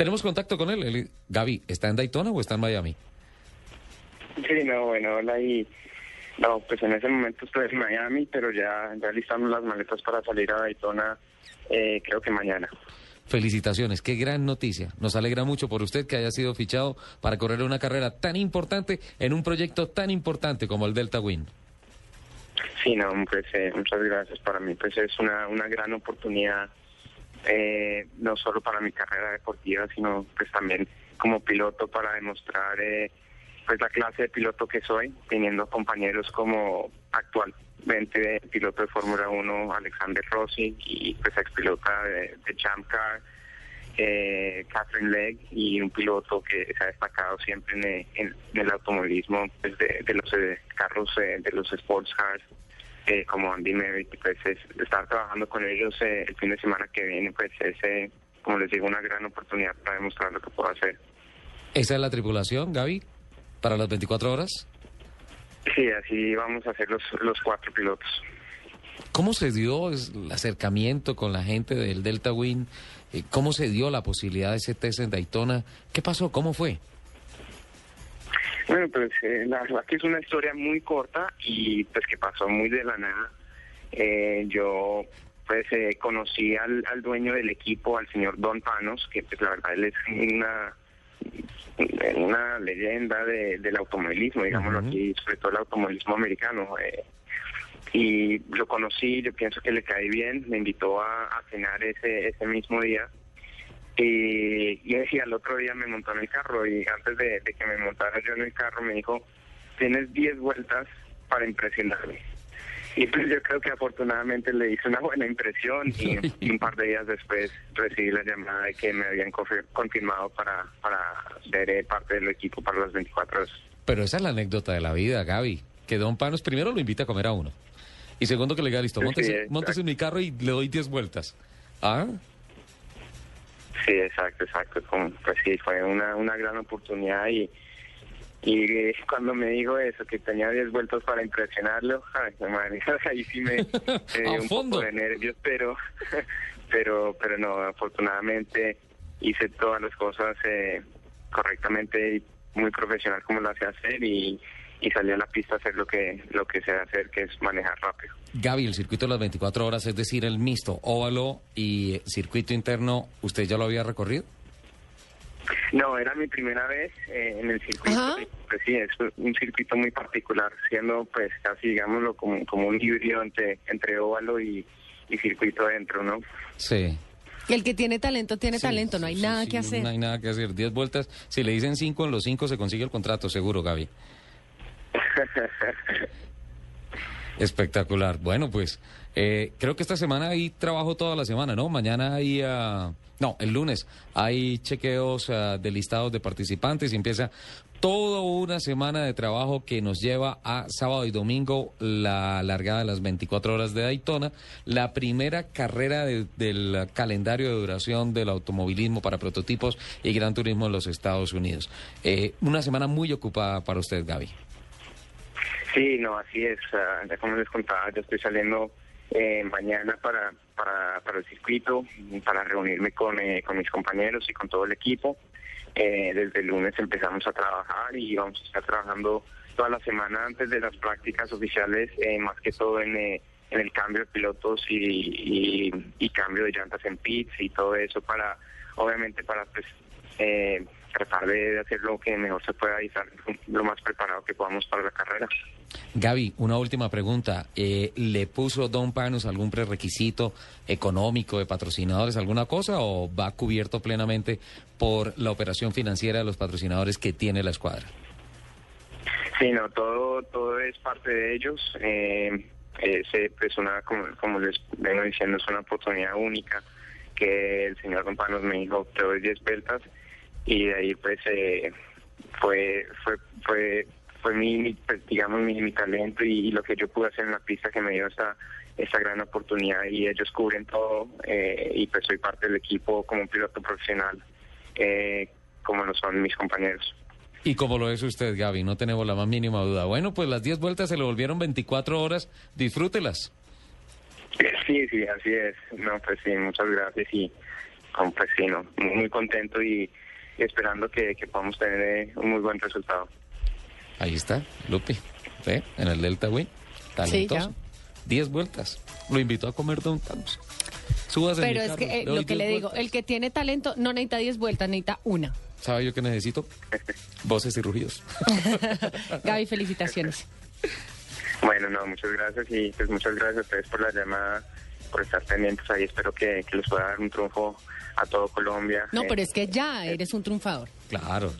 Tenemos contacto con él. él. Gaby, ¿está en Daytona o está en Miami? Sí, no, bueno, hola y... No, pues en ese momento estoy en Miami, pero ya, ya listamos las maletas para salir a Daytona, eh, creo que mañana. Felicitaciones, qué gran noticia. Nos alegra mucho por usted que haya sido fichado para correr una carrera tan importante en un proyecto tan importante como el Delta Win. Sí, no, pues eh, muchas gracias. Para mí pues es una, una gran oportunidad, eh, no solo para mi carrera deportiva, sino pues también como piloto para demostrar eh, pues la clase de piloto que soy, teniendo compañeros como actualmente piloto de Fórmula 1 Alexander Rossi y pues ex pilota de, de Champ Car, eh, Catherine Legg y un piloto que se ha destacado siempre en, en, el automovilismo pues, de, de, los eh, carros eh, de los sports cars eh, como Andy Merritt pues es, estar trabajando con ellos eh, el fin de semana que viene pues es eh, como les digo una gran oportunidad para demostrar lo que puedo hacer ¿Esa es la tripulación, Gaby? ¿Para las 24 horas? Sí, así vamos a hacer los, los cuatro pilotos. ¿Cómo se dio el acercamiento con la gente del Delta Win? ¿Cómo se dio la posibilidad de ese test en Daytona? ¿Qué pasó? ¿Cómo fue? Bueno, pues eh, la verdad que es una historia muy corta y pues que pasó muy de la nada. Eh, yo pues eh, conocí al, al, dueño del equipo, al señor Don Panos, que pues la verdad él es una una leyenda de, del automovilismo, digámoslo uh -huh. aquí, sobre todo el automovilismo americano. Eh, y lo conocí, yo pienso que le caí bien, me invitó a, a cenar ese, ese mismo día. Y, y, y, al otro día me montó en el carro y antes de, de que me montara yo en el carro me dijo, tienes 10 vueltas para impresionarme. Y pues yo creo que afortunadamente le hice una buena impresión y, y, un par de días después recibí la llamada de que me habían confirmado para, para ser eh, parte del equipo para las 24 horas. Pero esa es la anécdota de la vida, Gaby, que Don Panos primero lo invita a comer a uno. Y segundo que le diga, listo, montese, sí, montese en mi carro y le doy 10 vueltas. ¿Ah? Sí, exacto, exacto. Pues sí, fue una, una gran oportunidad y, y cuando me dijo eso, que tenía 10 vueltas para impresionarlo, ay, madre, ahí sí me, me dio un fondo. poco de nervios, pero, pero, pero no, afortunadamente hice todas las cosas eh, correctamente y muy profesional como lo hacía hacer y, y salí a la pista a hacer lo que lo que sé hacer, que es manejar rápido. Gaby, el circuito de las 24 horas, es decir, el mixto, óvalo y circuito interno, ¿usted ya lo había recorrido? No, era mi primera vez eh, en el circuito. Pues sí, es un circuito muy particular, siendo pues casi, digámoslo, como, como un híbrido entre, entre óvalo y, y circuito adentro, ¿no? Sí. El que tiene talento, tiene sí, talento, no hay sí, nada sí, que hacer. No hay nada que hacer. Diez vueltas, si le dicen cinco, en los cinco se consigue el contrato, seguro, Gaby. Espectacular. Bueno, pues eh, creo que esta semana hay trabajo toda la semana, ¿no? Mañana hay... Uh, no, el lunes hay chequeos uh, de listados de participantes y empieza toda una semana de trabajo que nos lleva a sábado y domingo la largada de las 24 horas de Daytona, la primera carrera de, del calendario de duración del automovilismo para prototipos y gran turismo en los Estados Unidos. Eh, una semana muy ocupada para usted, Gaby. Sí, no, así es. Uh, como les contaba, yo estoy saliendo eh, mañana para, para, para el circuito, para reunirme con, eh, con mis compañeros y con todo el equipo. Eh, desde el lunes empezamos a trabajar y vamos a estar trabajando toda la semana antes de las prácticas oficiales, eh, más que todo en, eh, en el cambio de pilotos y, y, y, cambio de llantas en pits y todo eso para, obviamente, para pues, eh, tratar de hacer lo que mejor se pueda y estar lo más preparado que podamos para la carrera. Gaby, una última pregunta. Eh, ¿Le puso Don Panos algún prerequisito económico de patrocinadores, alguna cosa, o va cubierto plenamente por la operación financiera de los patrocinadores que tiene la escuadra? Sí, no, todo, todo es parte de ellos. Eh, es pues una, como, como les vengo diciendo, es una oportunidad única que el señor Don Panos me dijo, te doy 10 vueltas y de ahí pues eh, fue fue fue fue mi, pues, digamos mi, mi talento y, y, lo que yo pude hacer en la pista que me dio esa esa gran oportunidad y ellos cubren todo eh, y pues soy parte del equipo como piloto profesional eh, como lo son mis compañeros. Y como lo es usted, Gaby, no tenemos la más mínima duda. Bueno, pues las 10 vueltas se le volvieron 24 horas, disfrútelas. Sí, sí, así es. No, pues sí, muchas gracias y pues sí, no, muy contento y, y esperando que, que podamos tener eh, un muy buen resultado. Ahí está, Lupi, ¿ve? En el Delta Win, talentoso. Diez vueltas. Lo invitó a comer Don Thanos. Súbase Pero es carro, que eh, lo que le digo, vueltas. el que tiene talento no necesita 10 vueltas, necesita una. ¿Sabe yo qué necesito? Voces y rugidos. Gaby, felicitaciones. Bueno, no, muchas gracias y pues muchas gracias a ustedes por la llamada, por estar pendientes ahí. Espero que, que les pueda dar un triunfo a todo Colombia. No, Eh, pero es que ya eres un triunfador. Claro.